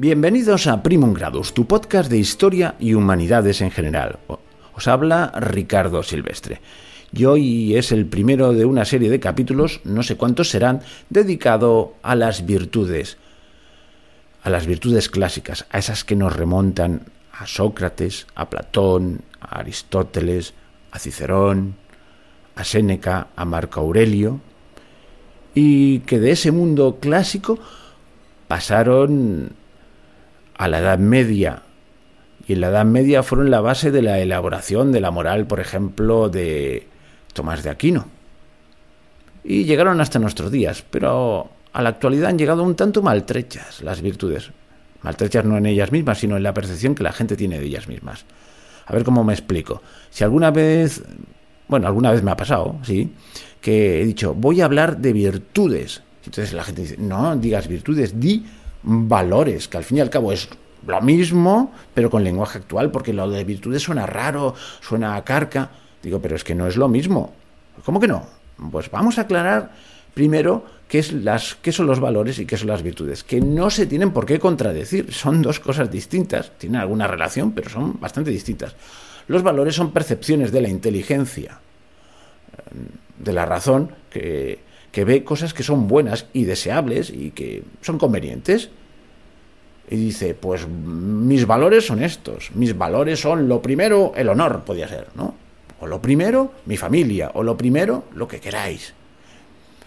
Bienvenidos a Primum Gradus, tu podcast de historia y humanidades en general. Os habla Ricardo Silvestre. Y hoy es el primero de una serie de capítulos, no sé cuántos serán, dedicado a las virtudes, a las virtudes clásicas, a esas que nos remontan a Sócrates, a Platón, a Aristóteles, a Cicerón, a Séneca, a Marco Aurelio, y que de ese mundo clásico pasaron a la Edad Media. Y en la Edad Media fueron la base de la elaboración de la moral, por ejemplo, de Tomás de Aquino. Y llegaron hasta nuestros días, pero a la actualidad han llegado un tanto maltrechas las virtudes. Maltrechas no en ellas mismas, sino en la percepción que la gente tiene de ellas mismas. A ver cómo me explico. Si alguna vez, bueno, alguna vez me ha pasado, sí, que he dicho, voy a hablar de virtudes. Entonces la gente dice, no digas virtudes, di valores, que al fin y al cabo es lo mismo, pero con lenguaje actual, porque lo de virtudes suena raro, suena a carca. Digo, pero es que no es lo mismo. ¿Cómo que no? Pues vamos a aclarar primero qué, es las, qué son los valores y qué son las virtudes, que no se tienen por qué contradecir, son dos cosas distintas, tienen alguna relación, pero son bastante distintas. Los valores son percepciones de la inteligencia, de la razón, que, que ve cosas que son buenas y deseables y que son convenientes. Y dice, pues mis valores son estos, mis valores son lo primero, el honor podía ser, ¿no? O lo primero, mi familia, o lo primero, lo que queráis.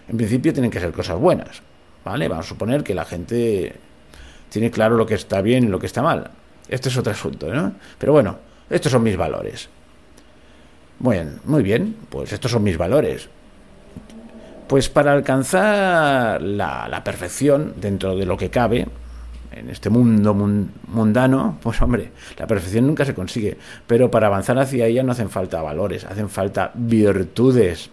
En principio tienen que ser cosas buenas, ¿vale? Vamos a suponer que la gente tiene claro lo que está bien y lo que está mal. Este es otro asunto, ¿no? Pero bueno, estos son mis valores. Bueno, muy bien, pues estos son mis valores. Pues para alcanzar la, perfección dentro de lo que cabe, en este mundo mundano, pues hombre, la perfección nunca se consigue, pero para avanzar hacia ella no hacen falta valores, hacen falta virtudes.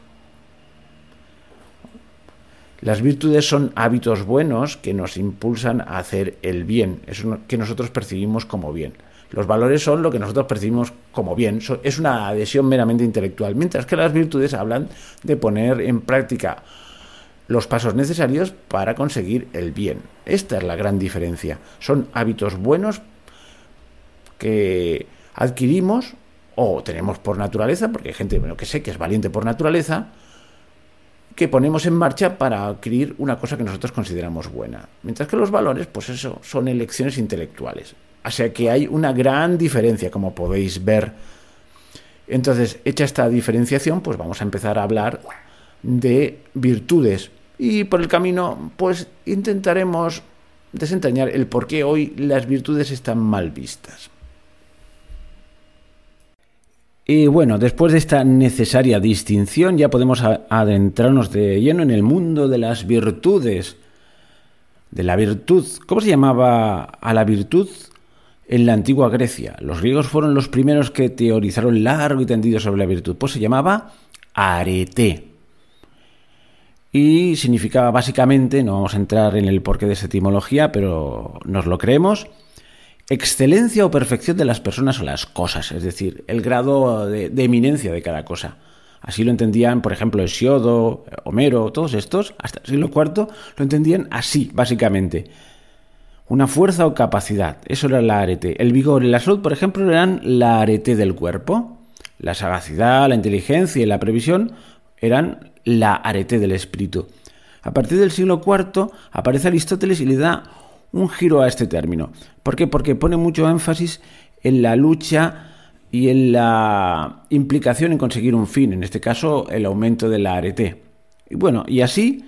Las virtudes son hábitos buenos que nos impulsan a hacer el bien, eso que nosotros percibimos como bien. Los valores son lo que nosotros percibimos como bien, es una adhesión meramente intelectual, mientras que las virtudes hablan de poner en práctica los pasos necesarios para conseguir el bien. Esta es la gran diferencia. Son hábitos buenos que adquirimos o tenemos por naturaleza, porque hay gente bueno, que sé que es valiente por naturaleza, que ponemos en marcha para adquirir una cosa que nosotros consideramos buena. Mientras que los valores, pues eso, son elecciones intelectuales. O sea que hay una gran diferencia, como podéis ver. Entonces, hecha esta diferenciación, pues vamos a empezar a hablar de virtudes. Y por el camino, pues intentaremos desentrañar el por qué hoy las virtudes están mal vistas. Y bueno, después de esta necesaria distinción ya podemos adentrarnos de lleno en el mundo de las virtudes. De la virtud. ¿Cómo se llamaba a la virtud en la antigua Grecia. Los griegos fueron los primeros que teorizaron largo y tendido sobre la virtud. Pues se llamaba arete. Y significaba básicamente, no vamos a entrar en el porqué de esa etimología, pero nos lo creemos, excelencia o perfección de las personas o las cosas, es decir, el grado de, eminencia de cada cosa. Así lo entendían, por ejemplo, Hesiodo, Homero, todos estos, hasta el siglo IV, lo entendían así, básicamente una fuerza o capacidad. Eso era la arete. El vigor y la salud, por ejemplo, eran la arete del cuerpo. La sagacidad, la inteligencia y la previsión eran la arete del espíritu. A partir del siglo IV aparece Aristóteles y le da un giro a este término. ¿Por qué? Porque pone mucho énfasis en la lucha y en la implicación en conseguir un fin, en este caso el aumento de la arete. Y bueno, y así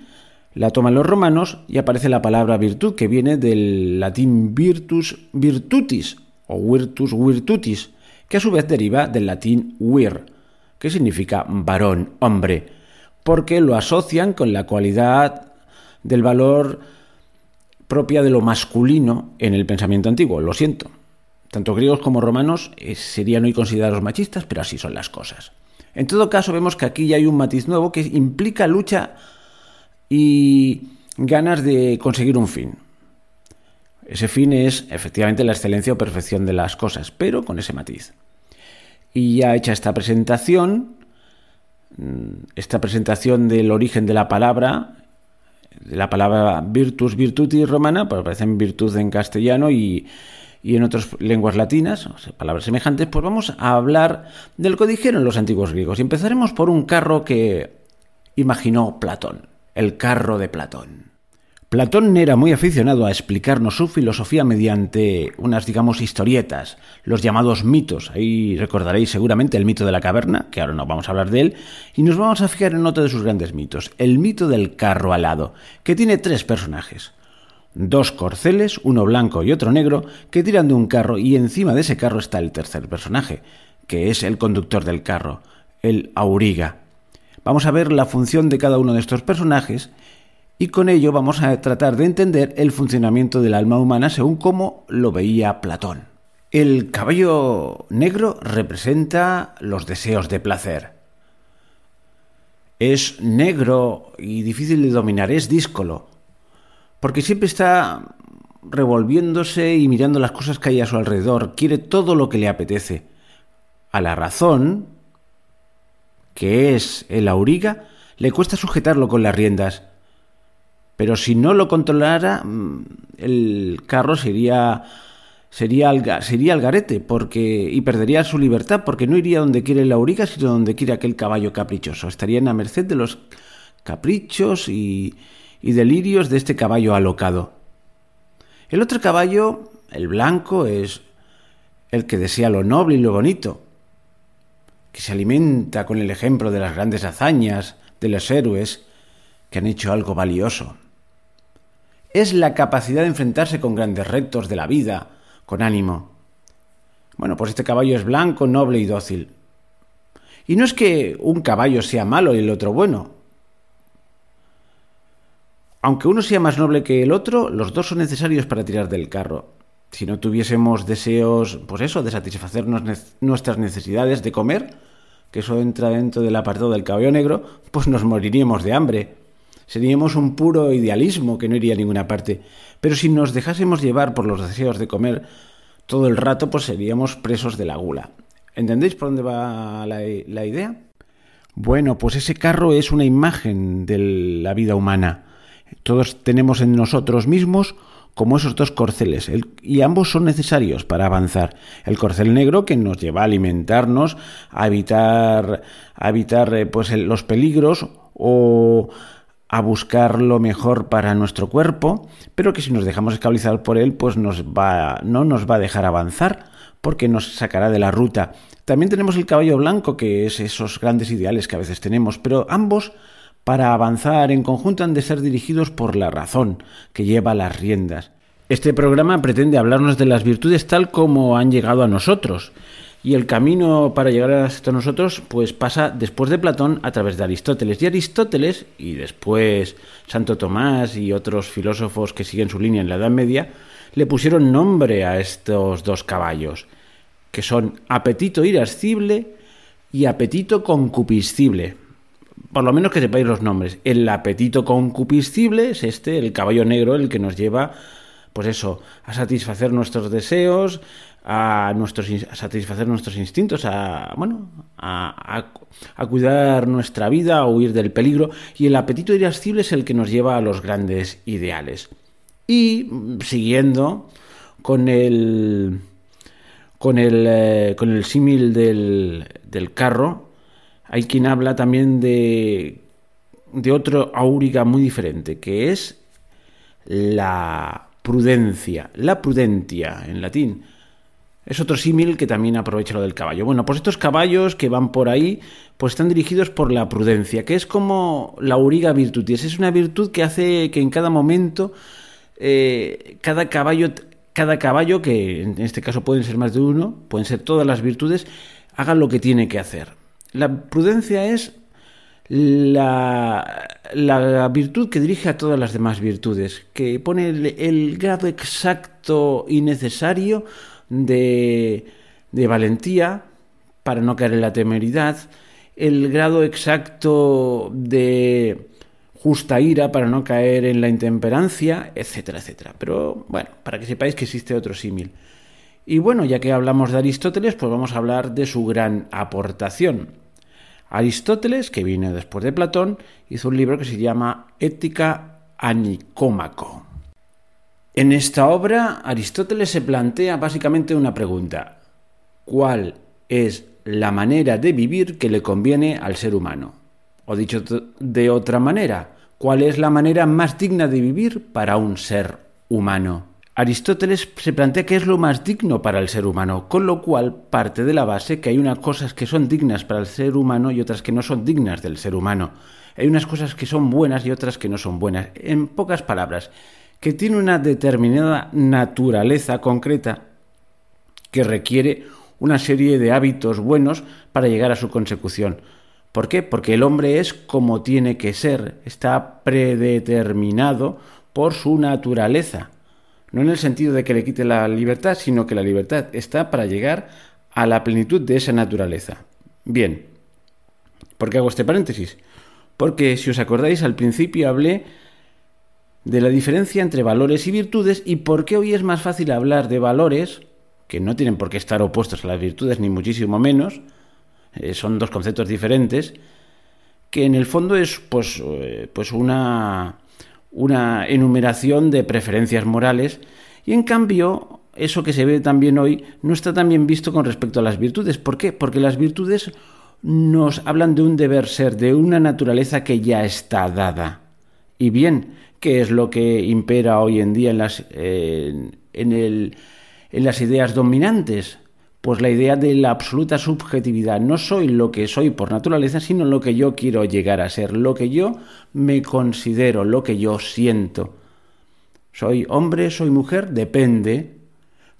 la toman los romanos y aparece la palabra virtud, que viene del latín virtus virtutis o virtus virtutis, que a su vez deriva del latín vir, que significa varón, hombre, porque lo asocian con la cualidad del valor propia de lo masculino en el pensamiento antiguo, lo siento. Tanto griegos como romanos eh, serían hoy considerados machistas, pero así son las cosas. En todo caso, vemos que aquí ya hay un matiz nuevo que implica lucha y ganas de conseguir un fin. Ese fin es efectivamente la excelencia o perfección de las cosas, pero con ese matiz. Y ya hecha esta presentación, mm, esta presentación del origen de la palabra, de la palabra virtus virtuti romana, pues aparece en virtud en castellano y, y en otras lenguas latinas, palabras semejantes, pues vamos a hablar del que dijeron los antiguos griegos. Y empezaremos por un carro que imaginó Platón, el carro de Platón. Platón era muy aficionado a explicarnos su filosofía mediante unas, digamos, historietas, los llamados mitos. Ahí recordaréis seguramente el mito de la caverna, que ahora no vamos a hablar de él, y nos vamos a fijar en otro de sus grandes mitos, el mito del carro alado, que tiene tres personajes. Dos corceles, uno blanco y otro negro, que tiran de un carro y encima de ese carro está el tercer personaje, que es el conductor del carro, el auriga. Vamos a ver la función de cada uno de estos personajes y con ello vamos a tratar de entender el funcionamiento del alma humana según como lo veía Platón. El caballo negro representa los deseos de placer. Es negro y difícil de dominar, es díscolo, porque siempre está revolviéndose y mirando las cosas que hay a su alrededor, quiere todo lo que le apetece. A la razón, que es el auriga, le cuesta sujetarlo con las riendas, pero si no lo controlara, mm, el carro sería sería al, sería al garete porque, y perdería su libertad porque no iría donde quiere la auriga, sino donde quiere aquel caballo caprichoso. Estaría en la merced de los caprichos y, y delirios de este caballo alocado. El otro caballo, el blanco, es el que desea lo noble y lo bonito, que se alimenta con el ejemplo de las grandes hazañas de los héroes que han hecho algo valioso es la capacidad de enfrentarse con grandes retos de la vida, con ánimo. Bueno, pues este caballo es blanco, noble y dócil. Y no es que un caballo sea malo y el otro bueno. Aunque uno sea más noble que el otro, los dos son necesarios para tirar del carro. Si no tuviésemos deseos, pues eso, de satisfacernos nuestras necesidades de comer, que eso entra dentro del apartado del caballo negro, pues nos moriríamos de hambre. Seríamos un puro idealismo que no iría a ninguna parte. Pero si nos dejásemos llevar por los deseos de comer todo el rato, pues seríamos presos de la gula. ¿Entendéis por dónde va la, la idea? Bueno, pues ese carro es una imagen de la vida humana. Todos tenemos en nosotros mismos como esos dos corceles, y ambos son necesarios para avanzar. El corcel negro que nos lleva a alimentarnos, a evitar, a evitar eh, pues, los peligros o a buscar lo mejor para nuestro cuerpo, pero que si nos dejamos esclavizar por él, pues nos va, no nos va a dejar avanzar, porque nos sacará de la ruta. También tenemos el caballo blanco, que es esos grandes ideales que a veces tenemos, pero ambos, para avanzar en conjunto, han de ser dirigidos por la razón, que lleva las riendas. Este programa pretende hablarnos de las virtudes tal como han llegado a nosotros, y el camino para llegar hasta nosotros pues pasa después de Platón a través de Aristóteles. Y Aristóteles y después Santo Tomás y otros filósofos que siguen su línea en la Edad Media le pusieron nombre a estos dos caballos, que son apetito irascible y apetito concupiscible. Por lo menos que sepáis los nombres. El apetito concupiscible es este, el caballo negro, el que nos lleva pues eso, a satisfacer nuestros deseos, a, nuestros, satisfacer nuestros instintos, a, bueno, a, cuidar nuestra vida, a huir del peligro, y el apetito irascible es el que nos lleva a los grandes ideales. Y siguiendo con el con el, eh, con el símil del, del carro, hay quien habla también de, de otro auriga muy diferente, que es la prudencia, la prudentia en latín. Es otro símil que también aprovecha lo del caballo. Bueno, pues estos caballos que van por ahí, pues están dirigidos por la prudencia, que es como la auriga virtutis. Es una virtud que hace que en cada momento eh, cada caballo cada caballo, que en este caso pueden ser más de uno, pueden ser todas las virtudes, haga lo que tiene que hacer. La prudencia es la, virtud que dirige a todas las demás virtudes, que pone el, grado exacto y necesario de, de valentía para no caer en la temeridad, el grado exacto de justa ira para no caer en la intemperancia, etcétera, etcétera. Pero bueno, para que sepáis que existe otro símil. Y bueno, ya que hablamos de Aristóteles, pues vamos a hablar de su gran aportación. Aristóteles, que vino después de Platón, hizo un libro que se llama Ética Anicómaco. En esta obra, Aristóteles se plantea básicamente una pregunta. ¿Cuál es la manera de vivir que le conviene al ser humano? O dicho de otra manera, ¿cuál es la manera más digna de vivir para un ser humano? Aristóteles se plantea qué es lo más digno para el ser humano, con lo cual parte de la base que hay unas cosas que son dignas para el ser humano y otras que no son dignas del ser humano. Hay unas cosas que son buenas y otras que no son buenas. En pocas palabras, que tiene una determinada naturaleza concreta que requiere una serie de hábitos buenos para llegar a su consecución. ¿Por qué? Porque el hombre es como tiene que ser, está predeterminado por su naturaleza. No en el sentido de que le quite la libertad, sino que la libertad está para llegar a la plenitud de esa naturaleza. Bien, ¿por qué hago este paréntesis? Porque si os acordáis, al principio hablé de la diferencia entre valores y virtudes y por qué hoy es más fácil hablar de valores, que no tienen por qué estar opuestos a las virtudes, ni muchísimo menos, eh, son dos conceptos diferentes, que en el fondo es pues, eh, pues una, una enumeración de preferencias morales y en cambio eso que se ve también hoy no está tan bien visto con respecto a las virtudes. ¿Por qué? Porque las virtudes nos hablan de un deber ser, de una naturaleza que ya está dada. Y bien, ¿qué es lo que impera hoy en día en las, eh, en, el, en las ideas dominantes? Pues la idea de la absoluta subjetividad. No soy lo que soy por naturaleza, sino lo que yo quiero llegar a ser, lo que yo me considero, lo que yo siento. Soy hombre, soy mujer, depende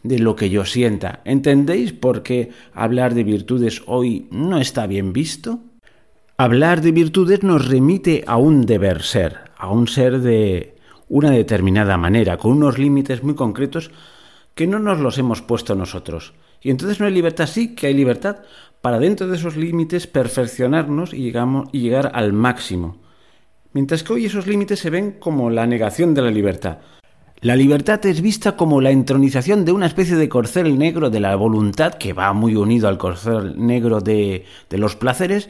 de lo que yo sienta. ¿Entendéis por qué hablar de virtudes hoy no está bien visto? Hablar de virtudes nos remite a un deber ser, a un ser de una determinada manera, con unos límites muy concretos que no nos los hemos puesto nosotros. Y entonces no hay libertad, sí que hay libertad para dentro de esos límites perfeccionarnos y, llegar al máximo. Mientras que hoy esos límites se ven como la negación de la libertad. La libertad es vista como la entronización de una especie de corcel negro de la voluntad, que va muy unido al corcel negro de, de los placeres,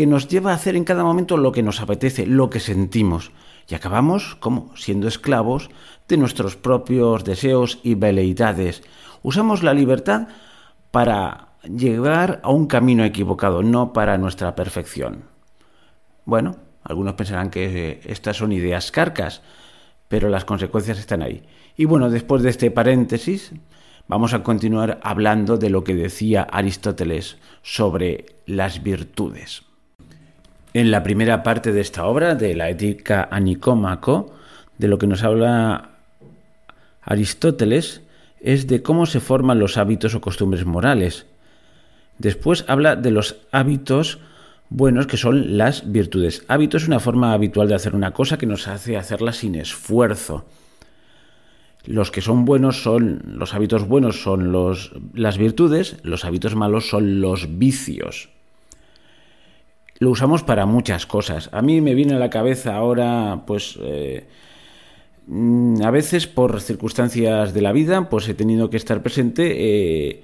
que nos lleva a hacer en cada momento lo que nos apetece, lo que sentimos. Y acabamos como siendo esclavos de nuestros propios deseos y veleidades. Usamos la libertad para llegar a un camino equivocado, no para nuestra perfección. Bueno, algunos pensarán que estas son ideas carcas, pero las consecuencias están ahí. Y bueno, después de este paréntesis, vamos a continuar hablando de lo que decía Aristóteles sobre las virtudes. En la primera parte de esta obra, de la Ética Anicómaco, de lo que nos habla Aristóteles, es de cómo se forman los hábitos o costumbres morales. Después habla de los hábitos buenos que son las virtudes. Hábito es una forma habitual de hacer una cosa que nos hace hacerla sin esfuerzo. Los que son buenos son los hábitos buenos son las virtudes, los hábitos malos son los vicios. Lo usamos para muchas cosas. A mí me viene a la cabeza ahora, pues, eh, Mm, a veces por circunstancias de la vida, pues he tenido que estar presente eh,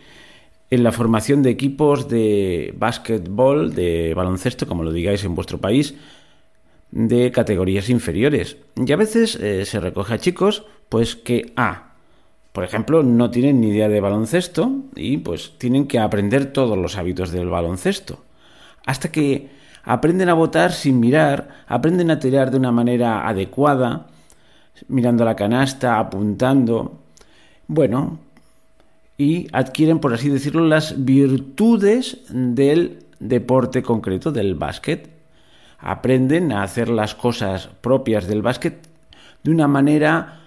en la formación de equipos de básquetbol, de baloncesto, como lo digáis en vuestro país, de categorías inferiores. Y a veces eh, se recoge a chicos, pues que, ah, por ejemplo, no tienen ni idea de baloncesto y pues tienen que aprender todos los hábitos del baloncesto. Hasta que aprenden a votar sin mirar, aprenden a tirar de una manera adecuada, mirando la canasta, apuntando. Bueno, y adquieren, por así decirlo, las virtudes del deporte concreto, del básquet. Aprenden a hacer las cosas propias del básquet de una manera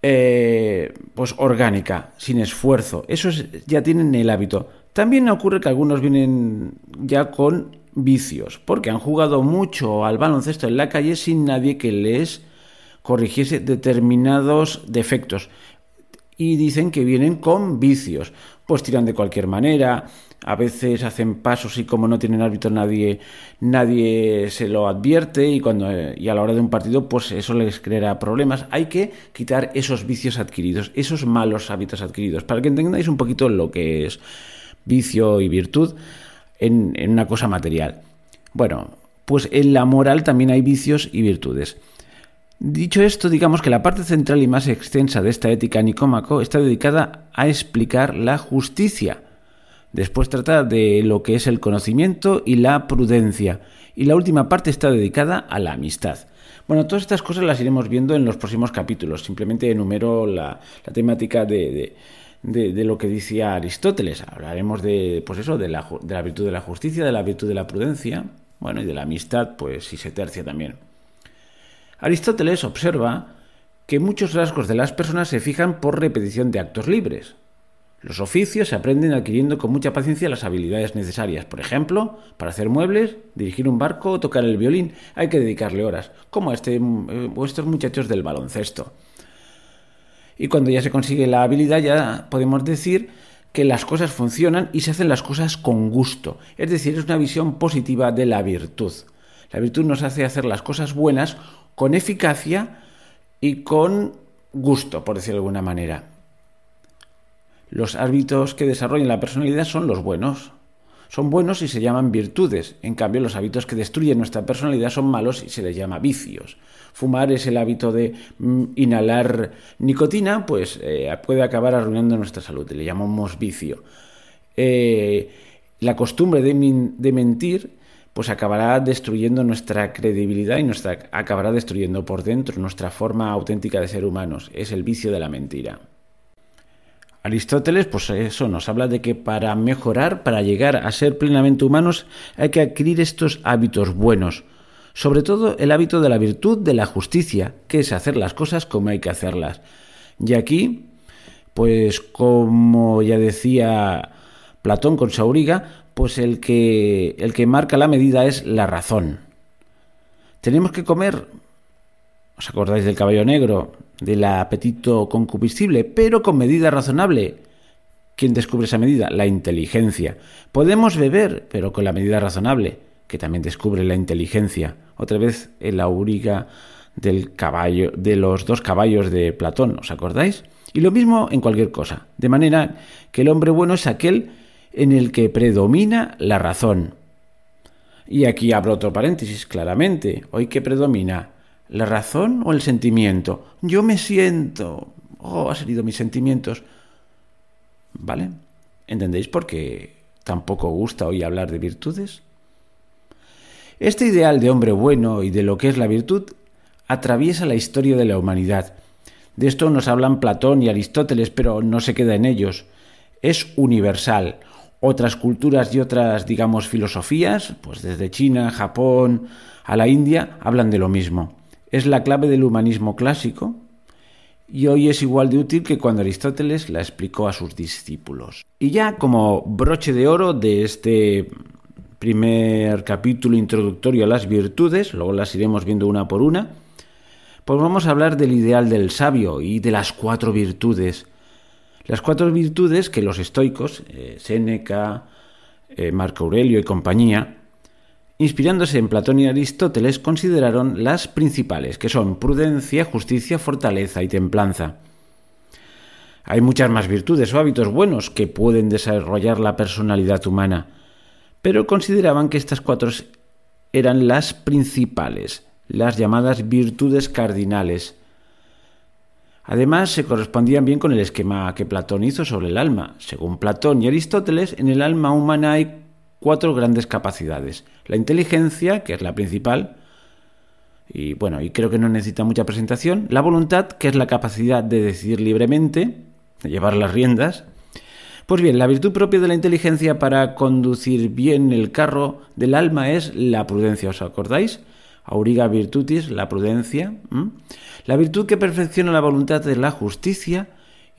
eh, pues orgánica, sin esfuerzo. Eso ya tienen el hábito. También ocurre que algunos vienen ya con vicios, porque han jugado mucho al baloncesto en la calle sin nadie que les corrigiese determinados defectos. Y dicen que vienen con vicios, pues tiran de cualquier manera, a veces hacen pasos y como no tienen árbitro nadie, nadie se lo advierte y, cuando, y a la hora de un partido pues eso les creará problemas. Hay que quitar esos vicios adquiridos, esos malos hábitos adquiridos, para que entendáis un poquito lo que es vicio y virtud en, una cosa material. Bueno, pues en la moral también hay vicios y virtudes. Dicho esto, digamos que la parte central y más extensa de esta ética nicómaco está dedicada a explicar la justicia. Después trata de lo que es el conocimiento y la prudencia. Y la última parte está dedicada a la amistad. Bueno, todas estas cosas las iremos viendo en los próximos capítulos. Simplemente enumero la, temática de, lo que decía Aristóteles. Hablaremos de, pues eso, de la, de la virtud de la justicia, de la virtud de la prudencia, bueno, y de la amistad, pues si se tercia también. Aristóteles observa que muchos rasgos de las personas se fijan por repetición de actos libres. Los oficios se aprenden adquiriendo con mucha paciencia las habilidades necesarias. Por ejemplo, para hacer muebles, dirigir un barco o tocar el violín hay que dedicarle horas, como a este, eh, estos muchachos del baloncesto. Y cuando ya se consigue la habilidad ya podemos decir que las cosas funcionan y se hacen las cosas con gusto. Es decir, es una visión positiva de la virtud. La virtud nos hace hacer las cosas buenas con eficacia y con gusto, por decirlo de alguna manera. Los hábitos que desarrollan la personalidad son los buenos. Son buenos y se llaman virtudes. En cambio, los hábitos que destruyen nuestra personalidad son malos y se les llama vicios. Fumar es el hábito de mm, inhalar nicotina, pues eh, puede acabar arruinando nuestra salud. Le llamamos vicio. Eh, la costumbre de, de mentir pues acabará destruyendo nuestra credibilidad y nuestra, acabará destruyendo por dentro nuestra forma auténtica de ser humanos. Es el vicio de la mentira. Aristóteles, pues eso nos habla de que para mejorar, para llegar a ser plenamente humanos, hay que adquirir estos hábitos buenos, sobre todo el hábito de la virtud de la justicia, que es hacer las cosas como hay que hacerlas. Y aquí, pues como ya decía Platón con Sauriga, pues el que, el que marca la medida es la razón. Tenemos que comer, ¿os acordáis del caballo negro, del apetito concupiscible, pero con medida razonable? ¿Quién descubre esa medida? La inteligencia. Podemos beber, pero con la medida razonable, que también descubre la inteligencia. Otra vez el auriga del caballo, de los dos caballos de Platón, ¿os acordáis? Y lo mismo en cualquier cosa. De manera que el hombre bueno es aquel en el que predomina la razón. Y aquí abro otro paréntesis claramente. ¿Hoy qué predomina? ¿La razón o el sentimiento? Yo me siento. Oh, ha salido mis sentimientos. ¿Vale? ¿Entendéis por qué tampoco gusta hoy hablar de virtudes? Este ideal de hombre bueno y de lo que es la virtud atraviesa la historia de la humanidad. De esto nos hablan Platón y Aristóteles, pero no se queda en ellos. Es universal, otras culturas y otras, digamos, filosofías, pues desde China, Japón a la India, hablan de lo mismo. Es la clave del humanismo clásico y hoy es igual de útil que cuando Aristóteles la explicó a sus discípulos. Y ya como broche de oro de este primer capítulo introductorio a las virtudes, luego las iremos viendo una por una, pues vamos a hablar del ideal del sabio y de las cuatro virtudes las cuatro virtudes que los estoicos, eh, Séneca, eh, Marco Aurelio y compañía, inspirándose en Platón y Aristóteles, consideraron las principales, que son prudencia, justicia, fortaleza y templanza. Hay muchas más virtudes o hábitos buenos que pueden desarrollar la personalidad humana, pero consideraban que estas cuatro eran las principales, las llamadas virtudes cardinales, Además, se correspondían bien con el esquema que Platón hizo sobre el alma. Según Platón y Aristóteles, en el alma humana hay cuatro grandes capacidades. La inteligencia, que es la principal, y bueno, y creo que no necesita mucha presentación. La voluntad, que es la capacidad de decidir libremente, de llevar las riendas. Pues bien, la virtud propia de la inteligencia para conducir bien el carro del alma es la prudencia, ¿os acordáis? Auriga virtutis, la prudencia, la virtud que perfecciona la voluntad de la justicia,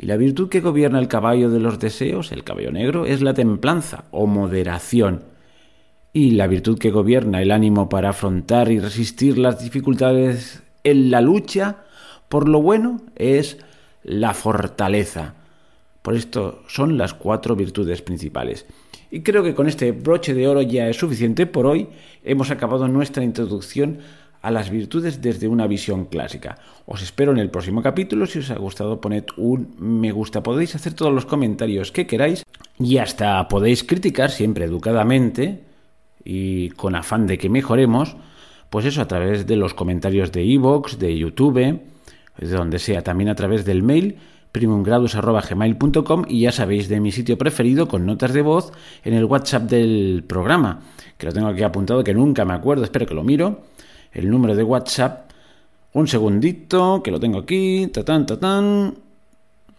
y la virtud que gobierna el caballo de los deseos, el caballo negro, es la templanza o moderación. Y la virtud que gobierna el ánimo para afrontar y resistir las dificultades en la lucha por lo bueno es la fortaleza. Por esto son las cuatro virtudes principales. Y creo que con este broche de oro ya es suficiente por hoy. Hemos acabado nuestra introducción a las virtudes desde una visión clásica. Os espero en el próximo capítulo. Si os ha gustado, poned un me gusta. Podéis hacer todos los comentarios que queráis y hasta podéis criticar siempre educadamente y con afán de que mejoremos. Pues eso a través de los comentarios de iVoox, de YouTube, de donde sea, también a través del mail primumgradus.gmail.com y ya sabéis de mi sitio preferido con notas de voz en el WhatsApp del programa, que lo tengo aquí apuntado que nunca me acuerdo, espero que lo miro, el número de WhatsApp, un segundito, que lo tengo aquí, tatán, tatán,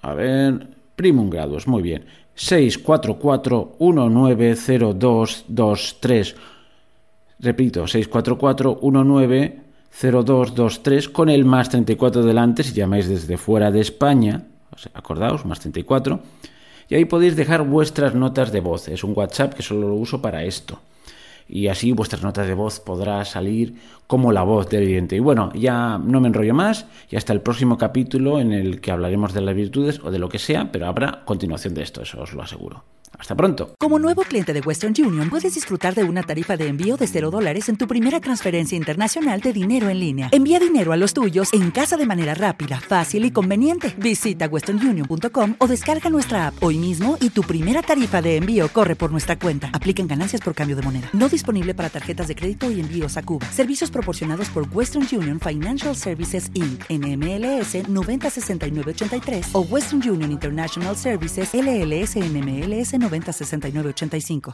a ver, Primum Gradus, muy bien, 644-190223, repito, 644-190223 con el más 34 delante si llamáis desde fuera de España acordaos, más 34. Y ahí podéis dejar vuestras notas de voz. Es un WhatsApp que solo lo uso para esto. Y así vuestras notas de voz podrá salir como la voz del oyente. Y bueno, ya no me enrollo más y hasta el próximo capítulo en el que hablaremos de las virtudes o de lo que sea, pero habrá continuación de esto, eso os lo aseguro. Hasta pronto. Como nuevo cliente de Western Union, puedes disfrutar de una tarifa de envío de 0 dólares en tu primera transferencia internacional de dinero en línea. Envía dinero a los tuyos en casa de manera rápida, fácil y conveniente. Visita westernunion.com o descarga nuestra app hoy mismo y tu primera tarifa de envío corre por nuestra cuenta. Aplican ganancias por cambio de moneda. Disponible para tarjetas de crédito y envíos a Cuba. Servicios proporcionados por Western Union Financial Services Inc. NMLS 906983 o Western Union International Services LLS NMLS 906985.